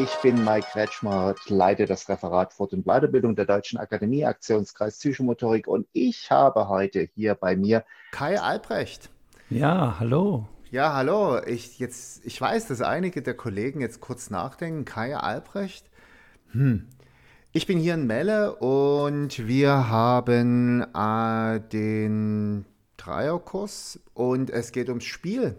Ich bin Mike Kretschmer, leite das Referat Fort- und Weiterbildung der Deutschen Akademie, Aktionskreis Psychomotorik und ich habe heute hier bei mir Kai Albrecht. Ja, hallo. Ja, hallo. Ich, jetzt, ich weiß, dass einige der Kollegen jetzt kurz nachdenken. Kai Albrecht? Hm. Ich bin hier in Melle und wir haben äh, den Dreierkurs und es geht ums Spiel.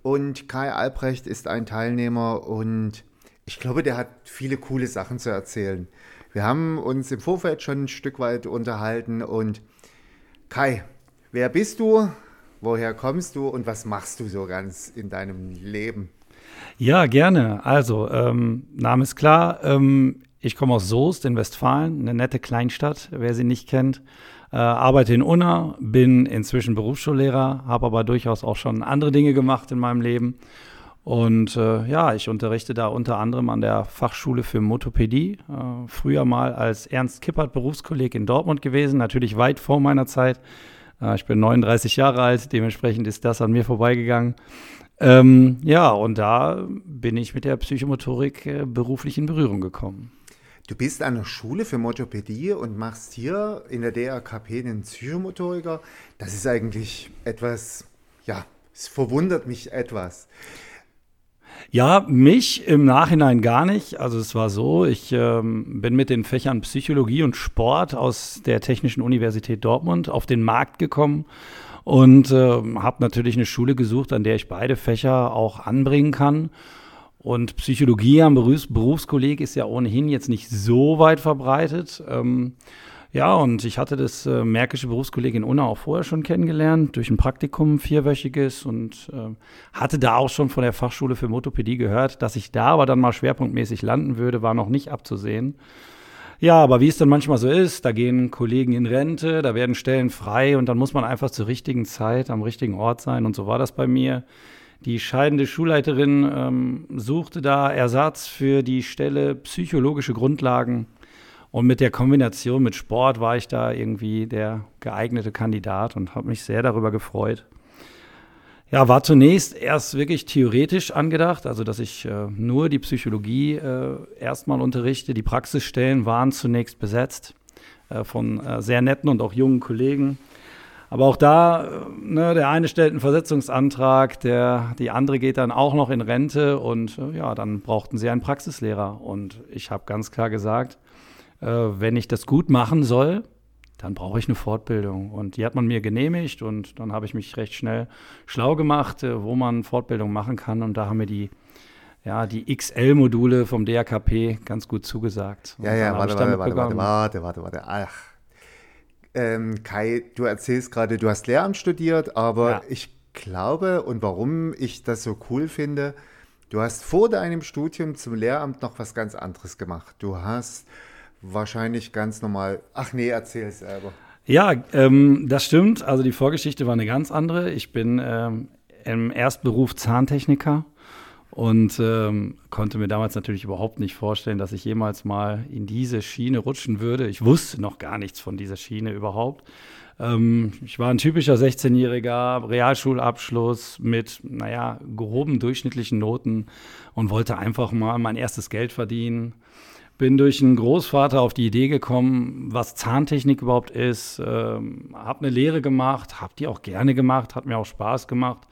Und Kai Albrecht ist ein Teilnehmer und ich glaube, der hat viele coole Sachen zu erzählen. Wir haben uns im Vorfeld schon ein Stück weit unterhalten und Kai, wer bist du? Woher kommst du und was machst du so ganz in deinem Leben? Ja, gerne. Also, ähm, Name ist klar. Ähm, ich komme aus Soest in Westfalen, eine nette Kleinstadt, wer sie nicht kennt. Äh, arbeite in Unna, bin inzwischen Berufsschullehrer, habe aber durchaus auch schon andere Dinge gemacht in meinem Leben. Und äh, ja, ich unterrichte da unter anderem an der Fachschule für Motopädie. Äh, früher mal als Ernst Kippert Berufskolleg in Dortmund gewesen, natürlich weit vor meiner Zeit. Äh, ich bin 39 Jahre alt, dementsprechend ist das an mir vorbeigegangen. Ähm, ja, und da bin ich mit der Psychomotorik äh, beruflich in Berührung gekommen. Du bist an der Schule für Motopädie und machst hier in der DRKP einen Psychomotoriker. Das ist eigentlich etwas, ja, es verwundert mich etwas. Ja, mich im Nachhinein gar nicht. Also es war so, ich ähm, bin mit den Fächern Psychologie und Sport aus der Technischen Universität Dortmund auf den Markt gekommen und äh, habe natürlich eine Schule gesucht, an der ich beide Fächer auch anbringen kann. Und Psychologie am Berufs Berufskolleg ist ja ohnehin jetzt nicht so weit verbreitet. Ähm, ja, und ich hatte das äh, Märkische Berufskolleg in Unna auch vorher schon kennengelernt, durch ein Praktikum, vierwöchiges, und äh, hatte da auch schon von der Fachschule für Motopädie gehört. Dass ich da aber dann mal schwerpunktmäßig landen würde, war noch nicht abzusehen. Ja, aber wie es dann manchmal so ist, da gehen Kollegen in Rente, da werden Stellen frei und dann muss man einfach zur richtigen Zeit am richtigen Ort sein. Und so war das bei mir. Die scheidende Schulleiterin ähm, suchte da Ersatz für die Stelle psychologische Grundlagen. Und mit der Kombination mit Sport war ich da irgendwie der geeignete Kandidat und habe mich sehr darüber gefreut. Ja, war zunächst erst wirklich theoretisch angedacht, also dass ich äh, nur die Psychologie äh, erstmal unterrichte. Die Praxisstellen waren zunächst besetzt äh, von äh, sehr netten und auch jungen Kollegen. Aber auch da, ne, der eine stellt einen Versetzungsantrag, der, die andere geht dann auch noch in Rente und äh, ja, dann brauchten sie einen Praxislehrer. Und ich habe ganz klar gesagt, äh, wenn ich das gut machen soll, dann brauche ich eine Fortbildung. Und die hat man mir genehmigt und dann habe ich mich recht schnell schlau gemacht, äh, wo man Fortbildung machen kann. Und da haben mir die, ja, die XL-Module vom DRKP ganz gut zugesagt. Und ja, ja, warte, warte, warte, warte, warte, warte, warte. Ach, ähm, Kai, du erzählst gerade, du hast Lehramt studiert, aber ja. ich glaube und warum ich das so cool finde, du hast vor deinem Studium zum Lehramt noch was ganz anderes gemacht. Du hast wahrscheinlich ganz normal, ach nee, erzähl es selber. Ja, ähm, das stimmt. Also die Vorgeschichte war eine ganz andere. Ich bin ähm, im Erstberuf Zahntechniker und ähm, konnte mir damals natürlich überhaupt nicht vorstellen, dass ich jemals mal in diese Schiene rutschen würde. Ich wusste noch gar nichts von dieser Schiene überhaupt. Ähm, ich war ein typischer 16-jähriger Realschulabschluss mit, naja, gehoben durchschnittlichen Noten und wollte einfach mal mein erstes Geld verdienen. Bin durch einen Großvater auf die Idee gekommen, was Zahntechnik überhaupt ist. Ähm, habe eine Lehre gemacht, habe die auch gerne gemacht, hat mir auch Spaß gemacht.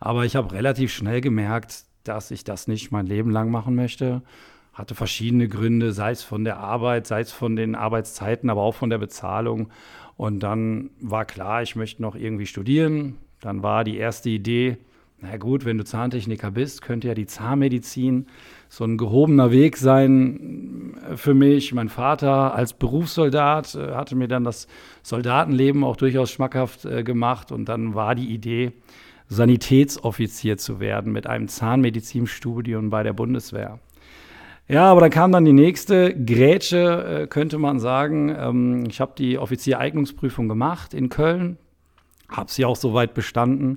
Aber ich habe relativ schnell gemerkt, dass ich das nicht mein Leben lang machen möchte. Hatte verschiedene Gründe, sei es von der Arbeit, sei es von den Arbeitszeiten, aber auch von der Bezahlung. Und dann war klar, ich möchte noch irgendwie studieren. Dann war die erste Idee, na gut, wenn du Zahntechniker bist, könnte ja die Zahnmedizin so ein gehobener Weg sein für mich. Mein Vater als Berufssoldat äh, hatte mir dann das Soldatenleben auch durchaus schmackhaft äh, gemacht. Und dann war die Idee, Sanitätsoffizier zu werden mit einem Zahnmedizinstudium bei der Bundeswehr. Ja, aber dann kam dann die nächste Grätsche, äh, könnte man sagen. Ähm, ich habe die Offiziereignungsprüfung gemacht in Köln, habe sie auch soweit bestanden.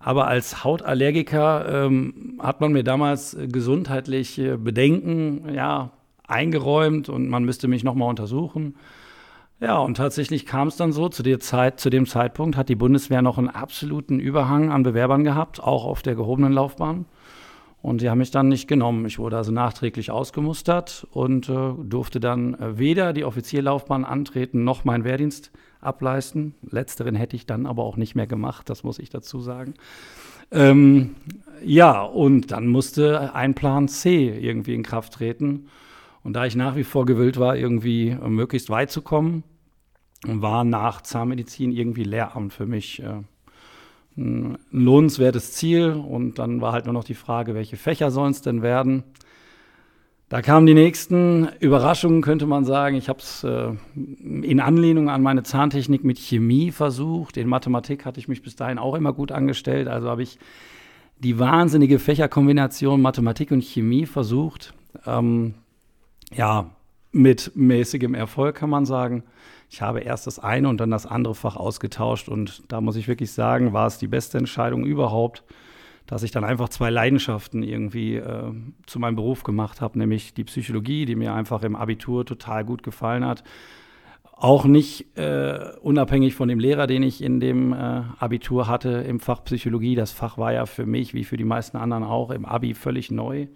Aber als Hautallergiker ähm, hat man mir damals gesundheitliche Bedenken ja, eingeräumt und man müsste mich nochmal untersuchen. Ja, und tatsächlich kam es dann so, zu, der Zeit, zu dem Zeitpunkt hat die Bundeswehr noch einen absoluten Überhang an Bewerbern gehabt, auch auf der gehobenen Laufbahn. Und die haben mich dann nicht genommen. Ich wurde also nachträglich ausgemustert und äh, durfte dann äh, weder die Offizierlaufbahn antreten noch meinen Wehrdienst ableisten. Letzteren hätte ich dann aber auch nicht mehr gemacht, das muss ich dazu sagen. Ähm, ja, und dann musste ein Plan C irgendwie in Kraft treten. Und da ich nach wie vor gewillt war, irgendwie äh, möglichst weit zu kommen, war nach Zahnmedizin irgendwie Lehramt für mich äh, ein lohnenswertes Ziel. Und dann war halt nur noch die Frage, welche Fächer sollen es denn werden? Da kamen die nächsten Überraschungen, könnte man sagen. Ich habe es äh, in Anlehnung an meine Zahntechnik mit Chemie versucht. In Mathematik hatte ich mich bis dahin auch immer gut angestellt. Also habe ich die wahnsinnige Fächerkombination Mathematik und Chemie versucht. Ähm, ja, mit mäßigem Erfolg kann man sagen. Ich habe erst das eine und dann das andere Fach ausgetauscht und da muss ich wirklich sagen, war es die beste Entscheidung überhaupt, dass ich dann einfach zwei Leidenschaften irgendwie äh, zu meinem Beruf gemacht habe, nämlich die Psychologie, die mir einfach im Abitur total gut gefallen hat. Auch nicht äh, unabhängig von dem Lehrer, den ich in dem äh, Abitur hatte im Fach Psychologie. Das Fach war ja für mich, wie für die meisten anderen auch, im Abi völlig neu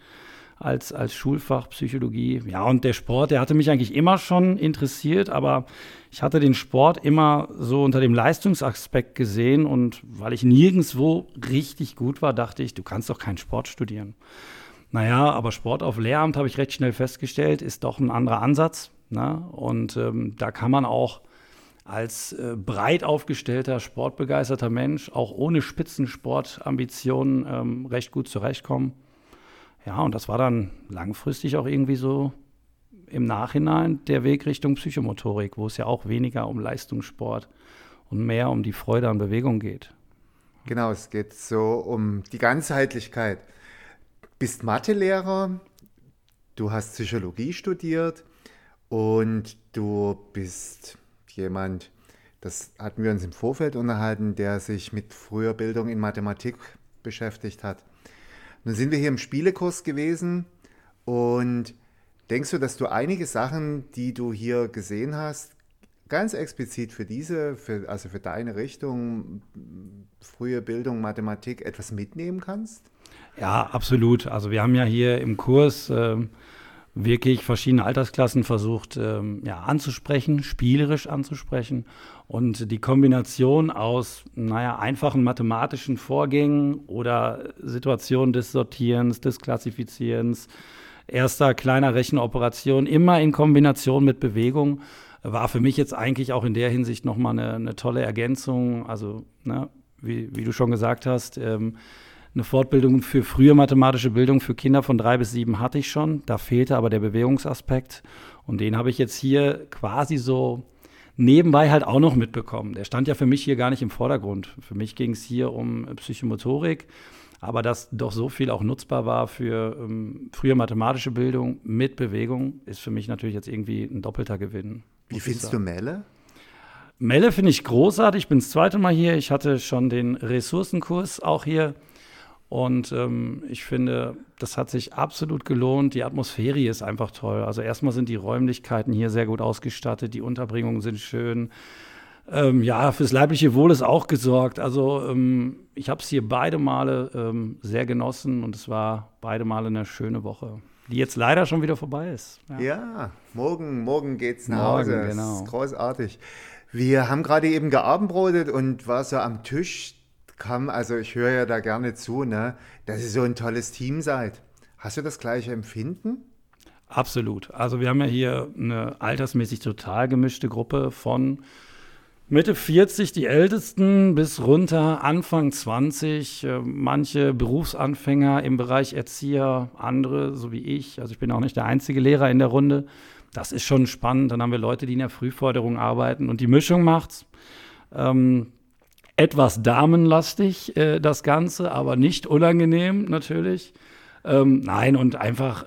als, als Schulfach Psychologie. Ja, und der Sport, der hatte mich eigentlich immer schon interessiert, aber ich hatte den Sport immer so unter dem Leistungsaspekt gesehen und weil ich nirgendwo richtig gut war, dachte ich, du kannst doch keinen Sport studieren. Naja, aber Sport auf Lehramt habe ich recht schnell festgestellt, ist doch ein anderer Ansatz. Ne? Und ähm, da kann man auch als äh, breit aufgestellter, sportbegeisterter Mensch auch ohne Spitzensportambitionen ähm, recht gut zurechtkommen. Ja, und das war dann langfristig auch irgendwie so im Nachhinein der Weg Richtung Psychomotorik, wo es ja auch weniger um Leistungssport und mehr um die Freude an Bewegung geht. Genau, es geht so um die Ganzheitlichkeit. Bist Mathelehrer, du hast Psychologie studiert und du bist jemand, das hatten wir uns im Vorfeld unterhalten, der sich mit früher Bildung in Mathematik beschäftigt hat. Nun sind wir hier im Spielekurs gewesen und denkst du, dass du einige Sachen, die du hier gesehen hast, ganz explizit für diese, für, also für deine Richtung, frühe Bildung, Mathematik, etwas mitnehmen kannst? Ja, absolut. Also wir haben ja hier im Kurs äh, wirklich verschiedene Altersklassen versucht ähm, ja, anzusprechen, spielerisch anzusprechen. Und die Kombination aus, naja, einfachen mathematischen Vorgängen oder Situationen des Sortierens, des Klassifizierens, erster kleiner Rechenoperation, immer in Kombination mit Bewegung, war für mich jetzt eigentlich auch in der Hinsicht nochmal eine, eine tolle Ergänzung. Also, ne, wie, wie, du schon gesagt hast, ähm, eine Fortbildung für frühe mathematische Bildung für Kinder von drei bis sieben hatte ich schon. Da fehlte aber der Bewegungsaspekt. Und den habe ich jetzt hier quasi so nebenbei halt auch noch mitbekommen. Der stand ja für mich hier gar nicht im Vordergrund. Für mich ging es hier um Psychomotorik, aber dass doch so viel auch nutzbar war für ähm, frühe mathematische Bildung mit Bewegung, ist für mich natürlich jetzt irgendwie ein doppelter Gewinn. Wie findest du Melle? Melle finde ich großartig. Ich bin das zweite Mal hier. Ich hatte schon den Ressourcenkurs auch hier. Und ähm, ich finde, das hat sich absolut gelohnt. Die Atmosphäre ist einfach toll. Also erstmal sind die Räumlichkeiten hier sehr gut ausgestattet, die Unterbringungen sind schön. Ähm, ja, fürs leibliche Wohl ist auch gesorgt. Also ähm, ich habe es hier beide Male ähm, sehr genossen und es war beide Male eine schöne Woche, die jetzt leider schon wieder vorbei ist. Ja, ja morgen, morgen es nach morgen, Hause. Genau. Das ist großartig. Wir haben gerade eben geabendbrotet und war so am Tisch kam, also ich höre ja da gerne zu, ne, dass ihr so ein tolles Team seid. Hast du das gleiche Empfinden? Absolut. Also wir haben ja hier eine altersmäßig total gemischte Gruppe von Mitte 40 die Ältesten bis runter Anfang 20, äh, manche Berufsanfänger im Bereich Erzieher, andere so wie ich. Also ich bin auch nicht der einzige Lehrer in der Runde. Das ist schon spannend. Dann haben wir Leute, die in der Frühförderung arbeiten und die Mischung macht's. Ähm, etwas damenlastig, äh, das Ganze, aber nicht unangenehm natürlich. Ähm, nein, und einfach,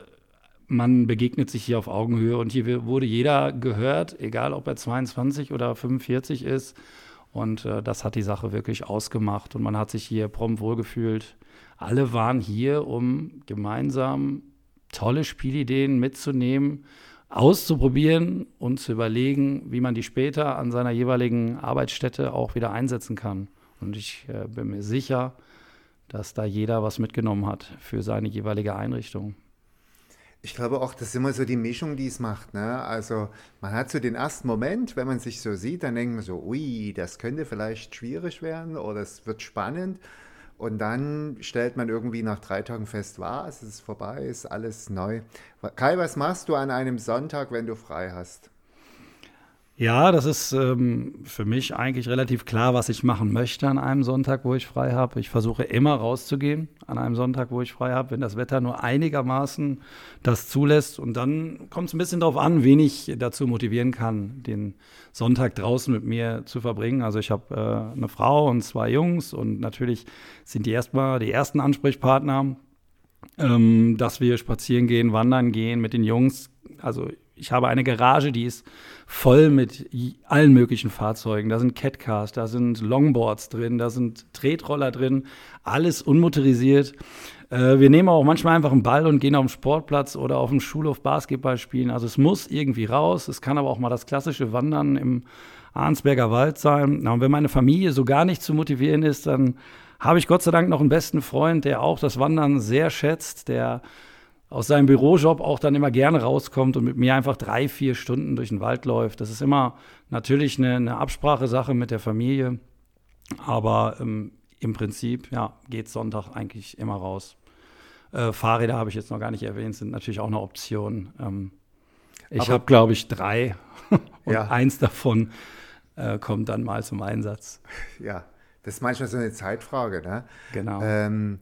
man begegnet sich hier auf Augenhöhe und hier wurde jeder gehört, egal ob er 22 oder 45 ist. Und äh, das hat die Sache wirklich ausgemacht und man hat sich hier prompt wohlgefühlt. Alle waren hier, um gemeinsam tolle Spielideen mitzunehmen auszuprobieren und zu überlegen, wie man die später an seiner jeweiligen Arbeitsstätte auch wieder einsetzen kann. Und ich äh, bin mir sicher, dass da jeder was mitgenommen hat für seine jeweilige Einrichtung. Ich glaube auch, das ist immer so die Mischung, die es macht. Ne? Also man hat so den ersten Moment, wenn man sich so sieht, dann denkt man so, ui, das könnte vielleicht schwierig werden oder es wird spannend. Und dann stellt man irgendwie nach drei Tagen fest, was, es ist vorbei, ist alles neu. Kai, was machst du an einem Sonntag, wenn du frei hast? Ja, das ist ähm, für mich eigentlich relativ klar, was ich machen möchte an einem Sonntag, wo ich frei habe. Ich versuche immer rauszugehen an einem Sonntag, wo ich frei habe, wenn das Wetter nur einigermaßen das zulässt. Und dann kommt es ein bisschen darauf an, wen ich dazu motivieren kann, den Sonntag draußen mit mir zu verbringen. Also ich habe äh, eine Frau und zwei Jungs und natürlich sind die erstmal die ersten Ansprechpartner, ähm, dass wir spazieren gehen, wandern gehen mit den Jungs. Also ich habe eine Garage, die ist voll mit allen möglichen Fahrzeugen. Da sind Catcars, da sind Longboards drin, da sind Tretroller drin, alles unmotorisiert. Äh, wir nehmen auch manchmal einfach einen Ball und gehen auf den Sportplatz oder auf dem Schulhof Basketball spielen. Also es muss irgendwie raus. Es kann aber auch mal das klassische Wandern im Arnsberger Wald sein. Und wenn meine Familie so gar nicht zu motivieren ist, dann habe ich Gott sei Dank noch einen besten Freund, der auch das Wandern sehr schätzt, der aus seinem Bürojob auch dann immer gerne rauskommt und mit mir einfach drei, vier Stunden durch den Wald läuft. Das ist immer natürlich eine, eine Absprachesache mit der Familie, aber ähm, im Prinzip ja, geht Sonntag eigentlich immer raus. Äh, Fahrräder habe ich jetzt noch gar nicht erwähnt, sind natürlich auch eine Option. Ähm, ich habe, glaube ich, drei und ja. eins davon äh, kommt dann mal zum Einsatz. Ja, das ist manchmal so eine Zeitfrage. Ne? Genau. Ähm,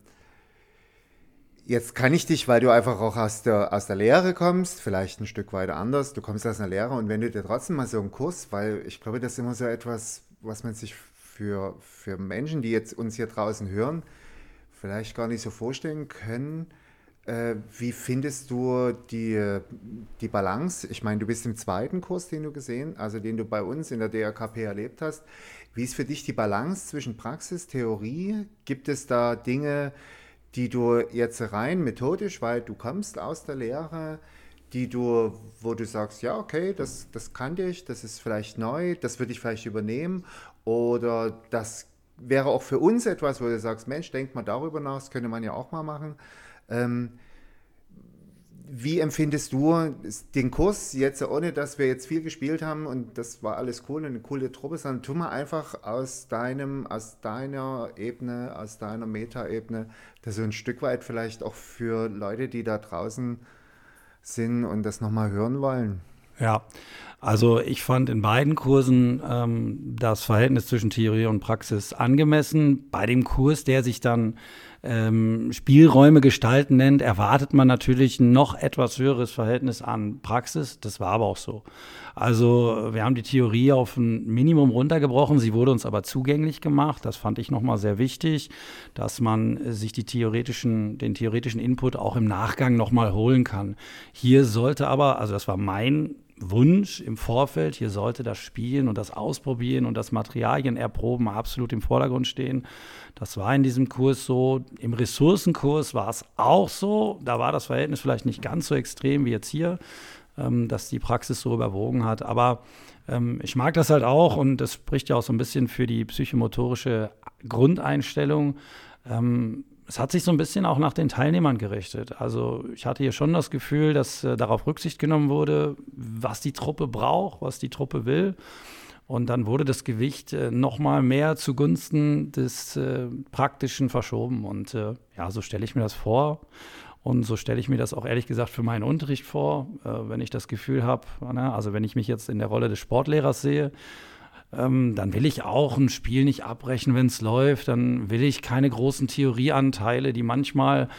Jetzt kann ich dich, weil du einfach auch aus der, aus der Lehre kommst, vielleicht ein Stück weiter anders, du kommst aus einer Lehre und wenn du dir trotzdem mal so einen Kurs, weil ich glaube, das ist immer so etwas, was man sich für, für Menschen, die jetzt uns hier draußen hören, vielleicht gar nicht so vorstellen können. Äh, wie findest du die, die Balance? Ich meine, du bist im zweiten Kurs, den du gesehen, also den du bei uns in der DRKP erlebt hast. Wie ist für dich die Balance zwischen Praxis, Theorie? Gibt es da Dinge, die du jetzt rein methodisch, weil du kommst aus der Lehre, die du, wo du sagst, ja, okay, das, das kannte ich, das ist vielleicht neu, das würde ich vielleicht übernehmen oder das wäre auch für uns etwas, wo du sagst, Mensch, denk mal darüber nach, das könnte man ja auch mal machen. Ähm, wie empfindest du den Kurs jetzt, ohne dass wir jetzt viel gespielt haben und das war alles cool und eine coole Truppe, sondern tu mal einfach aus deinem, aus deiner Ebene, aus deiner Meta-Ebene, das so ein Stück weit vielleicht auch für Leute, die da draußen sind und das nochmal hören wollen. Ja, also ich fand in beiden Kursen ähm, das Verhältnis zwischen Theorie und Praxis angemessen. Bei dem Kurs, der sich dann ähm, Spielräume gestalten nennt, erwartet man natürlich ein noch etwas höheres Verhältnis an Praxis. Das war aber auch so. Also wir haben die Theorie auf ein Minimum runtergebrochen, sie wurde uns aber zugänglich gemacht. Das fand ich nochmal sehr wichtig, dass man sich die theoretischen, den theoretischen Input auch im Nachgang nochmal holen kann. Hier sollte aber, also das war mein Wunsch im Vorfeld, hier sollte das Spielen und das Ausprobieren und das Materialien erproben absolut im Vordergrund stehen. Das war in diesem Kurs so. Im Ressourcenkurs war es auch so. Da war das Verhältnis vielleicht nicht ganz so extrem wie jetzt hier, ähm, dass die Praxis so überwogen hat. Aber ähm, ich mag das halt auch und das spricht ja auch so ein bisschen für die psychomotorische Grundeinstellung. Ähm, es hat sich so ein bisschen auch nach den Teilnehmern gerichtet. Also ich hatte hier schon das Gefühl, dass äh, darauf Rücksicht genommen wurde, was die Truppe braucht, was die Truppe will. Und dann wurde das Gewicht äh, noch mal mehr zugunsten des äh, Praktischen verschoben. Und äh, ja, so stelle ich mir das vor. Und so stelle ich mir das auch ehrlich gesagt für meinen Unterricht vor, äh, wenn ich das Gefühl habe, ne, also wenn ich mich jetzt in der Rolle des Sportlehrers sehe, ähm, dann will ich auch ein Spiel nicht abbrechen, wenn es läuft. Dann will ich keine großen Theorieanteile, die manchmal,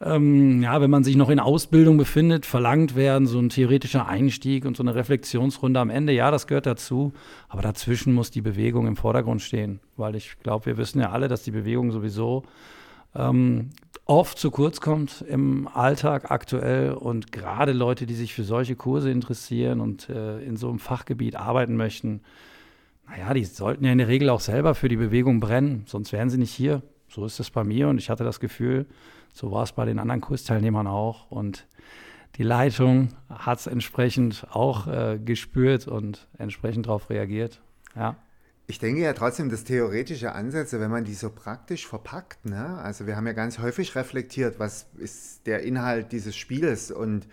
ähm, ja, wenn man sich noch in Ausbildung befindet, verlangt werden. So ein theoretischer Einstieg und so eine Reflexionsrunde am Ende, ja, das gehört dazu. Aber dazwischen muss die Bewegung im Vordergrund stehen, weil ich glaube, wir wissen ja alle, dass die Bewegung sowieso ähm, oft zu kurz kommt im Alltag aktuell und gerade Leute, die sich für solche Kurse interessieren und äh, in so einem Fachgebiet arbeiten möchten, naja, die sollten ja in der Regel auch selber für die Bewegung brennen, sonst wären sie nicht hier. So ist es bei mir und ich hatte das Gefühl, so war es bei den anderen Kursteilnehmern auch. Und die Leitung hat es entsprechend auch äh, gespürt und entsprechend darauf reagiert. Ja. Ich denke ja trotzdem, dass theoretische Ansätze, wenn man die so praktisch verpackt, ne? also wir haben ja ganz häufig reflektiert, was ist der Inhalt dieses Spiels und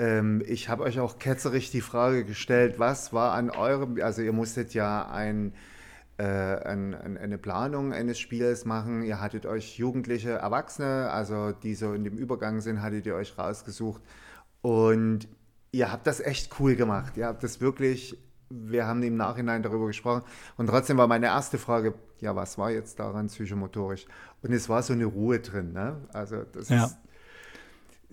ähm, ich habe euch auch ketzerisch die Frage gestellt, was war an eurem, also ihr musstet ja ein, äh, ein, ein, eine Planung eines Spiels machen, ihr hattet euch jugendliche Erwachsene, also die so in dem Übergang sind, hattet ihr euch rausgesucht und ihr habt das echt cool gemacht, ihr habt das wirklich wir haben im Nachhinein darüber gesprochen. Und trotzdem war meine erste Frage, ja, was war jetzt daran psychomotorisch? Und es war so eine Ruhe drin. Ne? Also das ja. ist,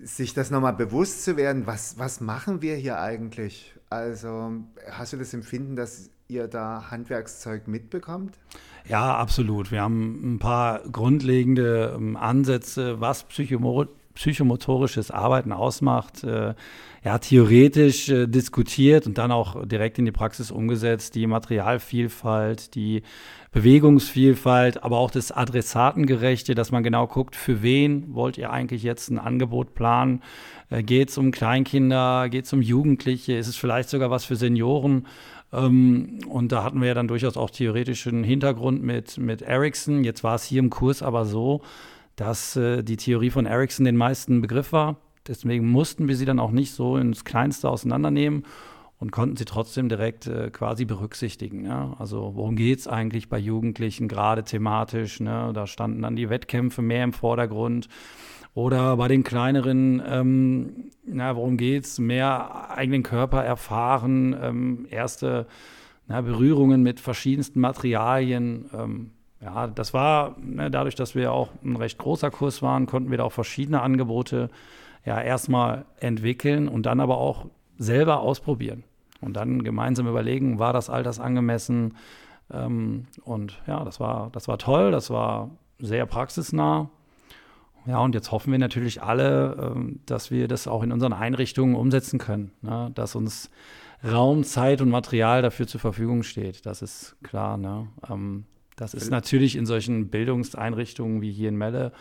sich das nochmal bewusst zu werden, was, was machen wir hier eigentlich? Also hast du das Empfinden, dass ihr da Handwerkszeug mitbekommt? Ja, absolut. Wir haben ein paar grundlegende ähm, Ansätze, was psychomotorisches Arbeiten ausmacht. Äh, ja, theoretisch äh, diskutiert und dann auch direkt in die Praxis umgesetzt. Die Materialvielfalt, die Bewegungsvielfalt, aber auch das Adressatengerechte, dass man genau guckt, für wen wollt ihr eigentlich jetzt ein Angebot planen? Äh, geht es um Kleinkinder? Geht es um Jugendliche? Ist es vielleicht sogar was für Senioren? Ähm, und da hatten wir ja dann durchaus auch theoretischen Hintergrund mit, mit Ericsson. Jetzt war es hier im Kurs aber so, dass äh, die Theorie von Ericsson den meisten Begriff war Deswegen mussten wir sie dann auch nicht so ins Kleinste auseinandernehmen und konnten sie trotzdem direkt äh, quasi berücksichtigen. Ja? Also worum geht es eigentlich bei Jugendlichen, gerade thematisch? Ne? Da standen dann die Wettkämpfe mehr im Vordergrund. Oder bei den kleineren, ähm, na, worum geht es? Mehr eigenen Körper erfahren, ähm, erste na, Berührungen mit verschiedensten Materialien. Ähm, ja, das war, ne, dadurch, dass wir auch ein recht großer Kurs waren, konnten wir da auch verschiedene Angebote ja erstmal entwickeln und dann aber auch selber ausprobieren und dann gemeinsam überlegen, war das Alters angemessen? Ähm, und ja, das war, das war toll, das war sehr praxisnah. Ja, und jetzt hoffen wir natürlich alle, ähm, dass wir das auch in unseren Einrichtungen umsetzen können, ne? dass uns Raum, Zeit und Material dafür zur Verfügung steht. Das ist klar. Ne? Ähm, das ist natürlich in solchen Bildungseinrichtungen wie hier in Melle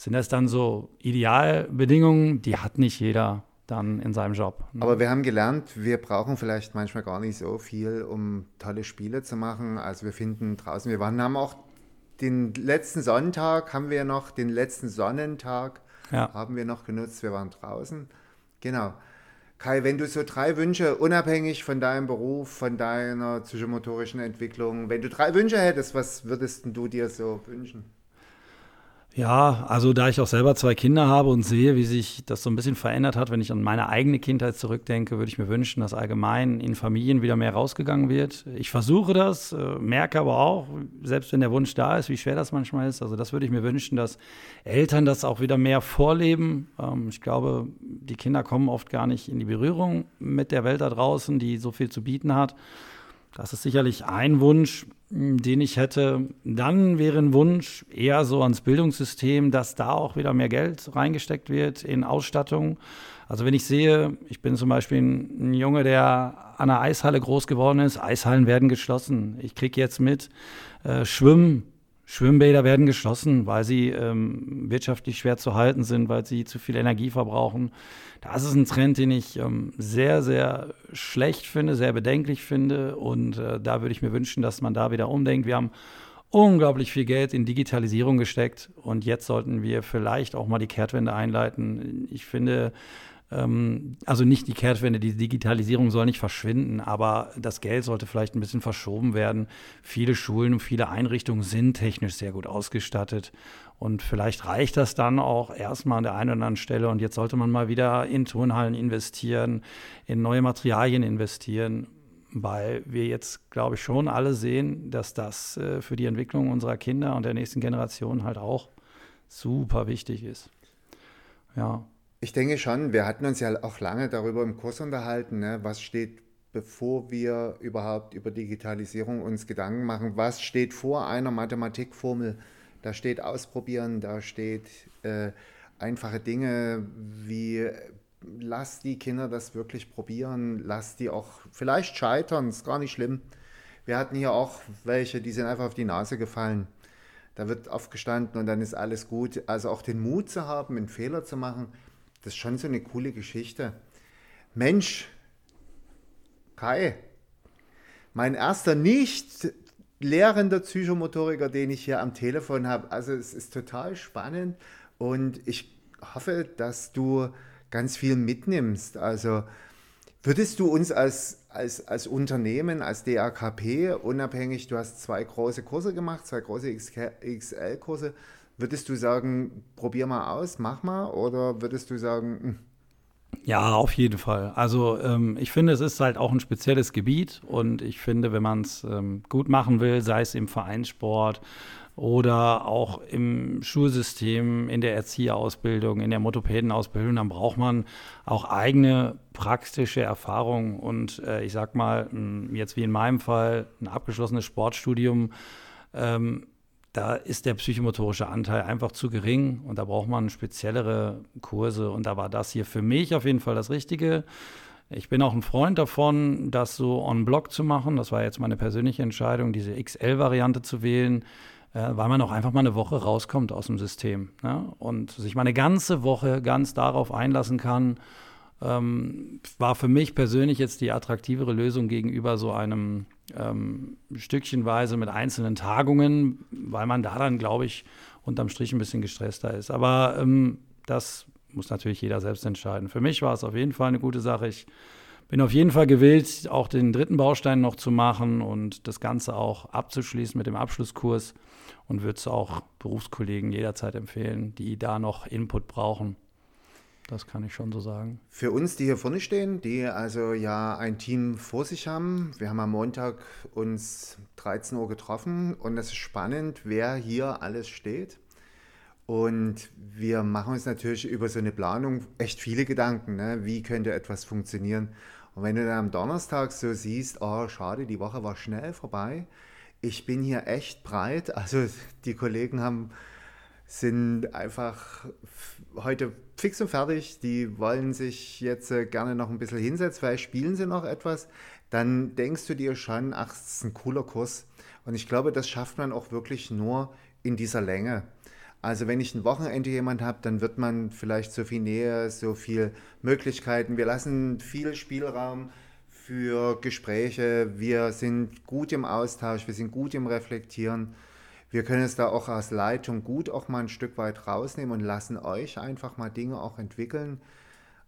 sind das dann so Idealbedingungen, die hat nicht jeder dann in seinem Job. Ne? Aber wir haben gelernt, wir brauchen vielleicht manchmal gar nicht so viel, um tolle Spiele zu machen. Also wir finden draußen, wir waren, haben auch den letzten Sonntag, haben wir noch, den letzten Sonnentag ja. haben wir noch genutzt, wir waren draußen. Genau. Kai, wenn du so drei Wünsche, unabhängig von deinem Beruf, von deiner psychomotorischen Entwicklung, wenn du drei Wünsche hättest, was würdest du dir so wünschen? Ja, also da ich auch selber zwei Kinder habe und sehe, wie sich das so ein bisschen verändert hat, wenn ich an meine eigene Kindheit zurückdenke, würde ich mir wünschen, dass allgemein in Familien wieder mehr rausgegangen wird. Ich versuche das, äh, merke aber auch, selbst wenn der Wunsch da ist, wie schwer das manchmal ist. Also das würde ich mir wünschen, dass Eltern das auch wieder mehr vorleben. Ähm, ich glaube, die Kinder kommen oft gar nicht in die Berührung mit der Welt da draußen, die so viel zu bieten hat. Das ist sicherlich ein Wunsch, hm, den ich hätte. Dann wäre ein Wunsch eher so ans Bildungssystem, dass da auch wieder mehr Geld reingesteckt wird in Ausstattung. Also wenn ich sehe, ich bin zum Beispiel ein, Junge, der an einer Eishalle groß geworden ist, Eishallen werden geschlossen. Ich kriege jetzt mit, äh, Schwimmen Schwimmbäder werden geschlossen, weil sie ähm, wirtschaftlich schwer zu halten sind, weil sie zu viel Energie verbrauchen. Das ist ein Trend, den ich ähm, sehr, sehr schlecht finde, sehr bedenklich finde. Und äh, da würde ich mir wünschen, dass man da wieder umdenkt. Wir haben unglaublich viel Geld in Digitalisierung gesteckt und jetzt sollten wir vielleicht auch mal die Kehrtwende einleiten. Ich finde, also nicht die Kehrtwende, die Digitalisierung soll nicht verschwinden, aber das Geld sollte vielleicht ein bisschen verschoben werden. Viele Schulen und viele Einrichtungen sind technisch sehr gut ausgestattet und vielleicht reicht das dann auch erstmal an der einen oder anderen Stelle und jetzt sollte man mal wieder in Turnhallen investieren, in neue Materialien investieren, weil wir jetzt, glaube ich, schon alle sehen, dass das äh, für die Entwicklung unserer Kinder und der nächsten Generation halt auch super wichtig ist. Ja. Ich denke schon, wir hatten uns ja auch lange darüber im Kurs unterhalten, ne? was steht, bevor wir überhaupt über Digitalisierung uns Gedanken machen, was steht vor einer Mathematikformel. Da steht ausprobieren, da steht äh, einfache Dinge wie lass die Kinder das wirklich probieren, lass die auch vielleicht scheitern, ist gar nicht schlimm. Wir hatten hier auch welche, die sind einfach auf die Nase gefallen. Da wird aufgestanden und dann ist alles gut. Also auch den Mut zu haben, einen Fehler zu machen, das ist schon so eine coole Geschichte. Mensch, Kai, mein erster nicht lehrender Psychomotoriker, den ich hier am Telefon habe. Also es ist total spannend und ich hoffe, dass du ganz viel mitnimmst. Also würdest du uns als, als, als Unternehmen, als DAKP, unabhängig, du hast zwei große Kurse gemacht, zwei große XL-Kurse, würdest du sagen, probier mal aus, mach mal, oder würdest du sagen, mh, hm, ja, auf jeden Fall. Also ähm, ich finde, es ist halt auch ein spezielles Gebiet und ich finde, wenn man es ähm, gut machen will, sei es im Vereinssport oder auch im Schulsystem, in der Erzieherausbildung, in der Motopädenausbildung, dann braucht man auch eigene praktische Erfahrung und äh, ich sag mal, jetzt wie in meinem Fall, ein abgeschlossenes Sportstudium. Ähm, da ist der psychomotorische Anteil einfach zu gering und da braucht man speziellere Kurse. Und da war das hier für mich auf jeden Fall das Richtige. Ich bin auch ein Freund davon, das so on block zu machen. Das war jetzt meine persönliche Entscheidung, diese XL-Variante zu wählen, äh, weil man auch einfach mal eine Woche rauskommt aus dem System ne? und sich mal eine ganze Woche ganz darauf einlassen kann. Ähm, war für mich persönlich jetzt die attraktivere Lösung gegenüber so einem ähm, stückchenweise mit einzelnen Tagungen, weil man da dann, glaube ich, unterm Strich ein bisschen gestresster ist. Aber ähm, das muss natürlich jeder selbst entscheiden. Für mich war es auf jeden Fall eine gute Sache. Ich bin auf jeden Fall gewillt, auch den dritten Baustein noch zu machen und das Ganze auch abzuschließen mit dem Abschlusskurs und würde es auch Berufskollegen jederzeit empfehlen, die da noch Input brauchen. Das kann ich schon so sagen. Für uns, die hier vorne stehen, die also ja ein Team vor sich haben, wir haben am Montag uns 13 Uhr getroffen und es ist spannend, wer hier alles steht. Und wir machen uns natürlich über so eine Planung echt viele Gedanken, ne? wie könnte etwas funktionieren. Und wenn du dann am Donnerstag so siehst, oh schade, die Woche war schnell vorbei. Ich bin hier echt breit. Also die Kollegen haben sind einfach heute fix und fertig. Die wollen sich jetzt äh, gerne noch ein bisschen hinsetzen, weil spielen sie noch etwas. Dann denkst du dir schon, ach, das ist ein cooler Kurs. Und ich glaube, das schafft man auch wirklich nur in dieser Länge. Also wenn ich ein Wochenende jemand habe, dann wird man vielleicht so viel Nähe, so viel Möglichkeiten. Wir lassen viel Spielraum für Gespräche. Wir sind gut im Austausch, wir sind gut im Reflektieren. Wir können es da auch als Leitung gut auch mal ein Stück weit rausnehmen und lassen euch einfach mal Dinge auch entwickeln.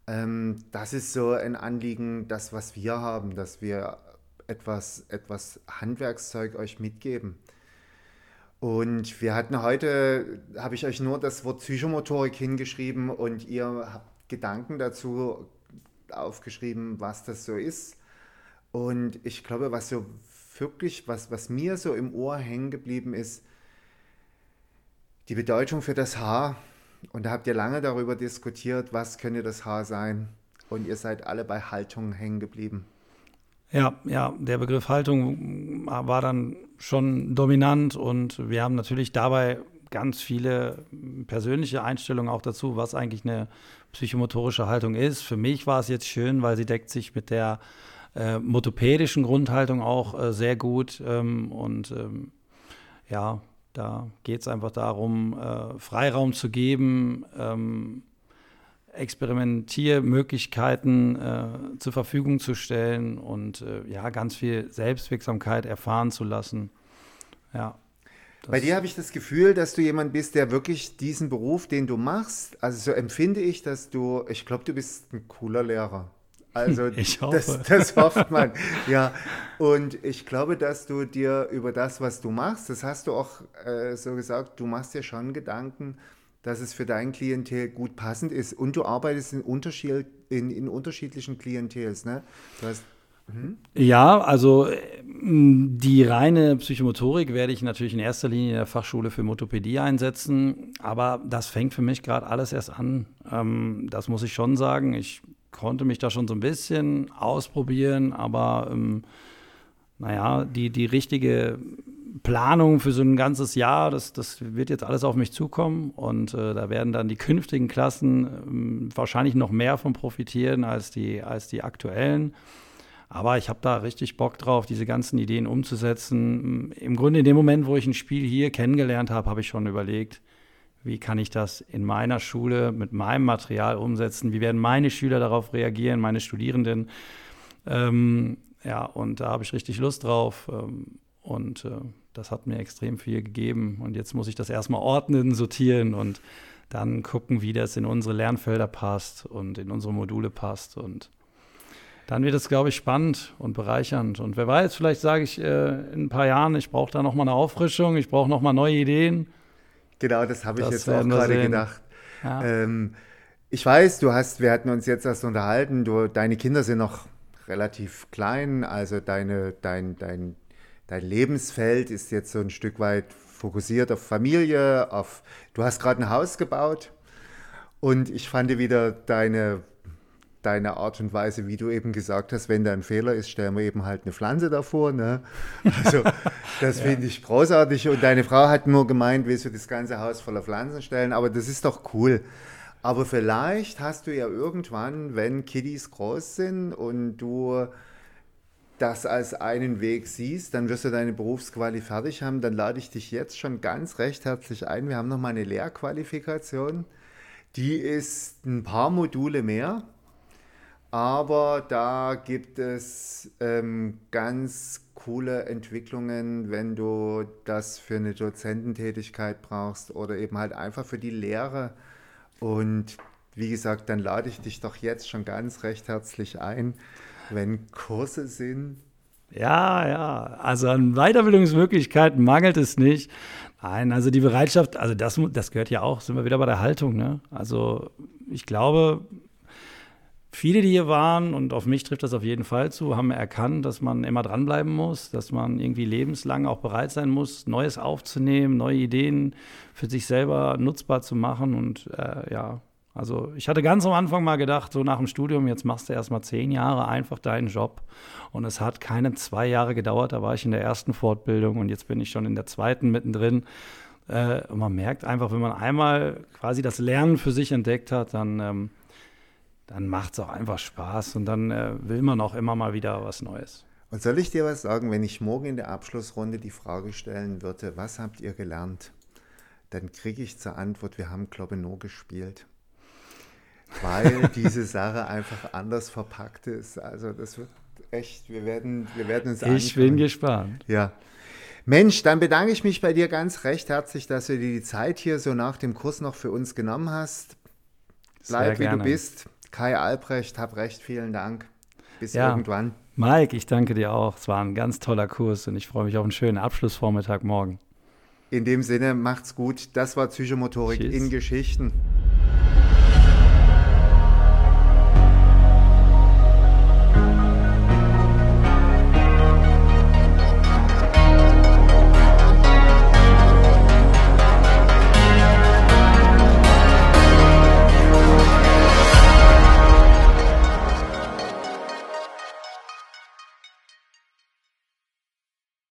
Ähm, das ist so ein Anliegen, das, was wir haben, dass wir etwas, etwas Handwerkszeug euch mitgeben. Und wir hatten heute, habe ich euch nur das Wort Psychomotorik hingeschrieben und ihr habt Gedanken dazu aufgeschrieben, was das so ist. Und ich glaube, was so wirklich, was, was mir so im Ohr hängen geblieben ist, die Bedeutung für das Haar. Und da habt ihr lange darüber diskutiert, was könnte das Haar sein. Und ihr seid alle bei Haltung hängen geblieben. Ja, ja, der Begriff Haltung war dann schon dominant und wir haben natürlich dabei ganz viele persönliche Einstellungen auch dazu, was eigentlich eine psychomotorische Haltung ist. Für mich war es jetzt schön, weil sie deckt sich mit der äh, motopädischen Grundhaltung auch äh, sehr gut ähm, und ähm, ja, da geht es einfach darum, äh, Freiraum zu geben, ähm, Experimentiermöglichkeiten äh, zur Verfügung zu stellen und äh, ja, ganz viel Selbstwirksamkeit erfahren zu lassen. Ja. Bei dir habe ich das Gefühl, dass du jemand bist, der wirklich diesen Beruf, den du machst, also so empfinde ich, dass du, ich glaube, du bist ein cooler Lehrer. Also ich hoffe. Das, das hofft man. ja. Und ich glaube, dass du dir über das, was du machst, das hast du auch äh, so gesagt, du machst dir schon Gedanken, dass es für dein Klientel gut passend ist. Und du arbeitest in, Unterschied, in, in unterschiedlichen Klientels. Ne? Du hast hm? Ja, also die reine Psychomotorik werde ich natürlich in erster Linie in der Fachschule für Motopädie einsetzen, aber das fängt für mich gerade alles erst an. Ähm, das muss ich schon sagen. Ich konnte mich da schon so ein bisschen ausprobieren, aber ähm, naja, die, die richtige Planung für so ein ganzes Jahr, das, das wird jetzt alles auf mich zukommen und äh, da werden dann die künftigen Klassen ähm, wahrscheinlich noch mehr von profitieren als die, als die aktuellen. Aber ich habe da richtig Bock drauf, diese ganzen Ideen umzusetzen. Im Grunde in dem Moment, wo ich ein Spiel hier kennengelernt habe, habe ich schon überlegt, wie kann ich das in meiner Schule mit meinem Material umsetzen? Wie werden meine Schüler darauf reagieren, meine Studierenden? Ähm, ja, und da habe ich richtig Lust drauf. Ähm, und äh, das hat mir extrem viel gegeben. Und jetzt muss ich das erstmal ordnen, sortieren und dann gucken, wie das in unsere Lernfelder passt und in unsere Module passt. Und dann wird es, glaube ich, spannend und bereichernd. Und wer weiß, vielleicht sage ich äh, in ein paar Jahren, ich brauche da nochmal eine Auffrischung, ich brauche nochmal neue Ideen. Genau, das habe ich das jetzt auch gerade gedacht. Ja. Ähm, ich weiß, du hast, wir hatten uns jetzt erst unterhalten, du, deine Kinder sind noch relativ klein, also deine, dein, dein, dein Lebensfeld ist jetzt so ein Stück weit fokussiert auf Familie, auf, du hast gerade ein Haus gebaut und ich fand wieder deine, deine Art und Weise, wie du eben gesagt hast, wenn da ein Fehler ist, stellen wir eben halt eine Pflanze davor. Ne? Also das ja. finde ich großartig und deine Frau hat nur gemeint, willst du das ganze Haus voller Pflanzen stellen, aber das ist doch cool. Aber vielleicht hast du ja irgendwann, wenn Kiddies groß sind und du das als einen Weg siehst, dann wirst du deine Berufsquali fertig haben. Dann lade ich dich jetzt schon ganz recht herzlich ein. Wir haben noch mal eine Lehrqualifikation. Die ist ein paar Module mehr, aber da gibt es ähm, ganz coole Entwicklungen, wenn du das für eine Dozententätigkeit brauchst oder eben halt einfach für die Lehre und wie gesagt, dann lade ich dich doch jetzt schon ganz recht herzlich ein, wenn Kurse sind. Ja, ja, also an Weiterbildungsmöglichkeiten mangelt es nicht. Nein, also die Bereitschaft, also das, das gehört ja auch, sind wir wieder bei der Haltung. Ne? Also ich glaube, viele, die hier waren, und auf mich trifft das auf jeden Fall zu, haben erkannt, dass man immer dranbleiben muss, dass man irgendwie lebenslang auch bereit sein muss, Neues aufzunehmen, neue Ideen für sich selber nutzbar zu machen. Und äh, ja, also ich hatte ganz am Anfang mal gedacht, so nach dem Studium, jetzt machst du erst mal zehn Jahre einfach deinen Job. Und es hat keine zwei Jahre gedauert, da war ich in der ersten Fortbildung und jetzt bin ich schon in der zweiten mittendrin. Äh, und man merkt einfach, wenn man einmal quasi das Lernen für sich entdeckt hat, dann ähm, dann macht es auch einfach Spaß und dann äh, will man auch immer mal wieder was Neues. Und soll ich dir was sagen, wenn ich morgen in der Abschlussrunde die Frage stellen würde, was habt ihr gelernt? Dann kriege ich zur Antwort, wir haben Klobbenor gespielt. Weil diese Sache einfach anders verpackt ist. Also das wird echt, wir werden, wir werden uns Ich anschauen. bin gespannt. Ja. Mensch, dann bedanke ich mich bei dir ganz recht herzlich, dass du dir die Zeit hier so nach dem Kurs noch für uns genommen hast. Bleib wie du bist. Kai Albrecht, hab recht, vielen Dank. Bis ja. irgendwann. Mike, ich danke dir auch. Es war ein ganz toller Kurs und ich freue mich auf einen schönen Abschlussvormittag morgen. In dem Sinne, macht's gut. Das war Psychomotorik Tschüss. in Geschichten.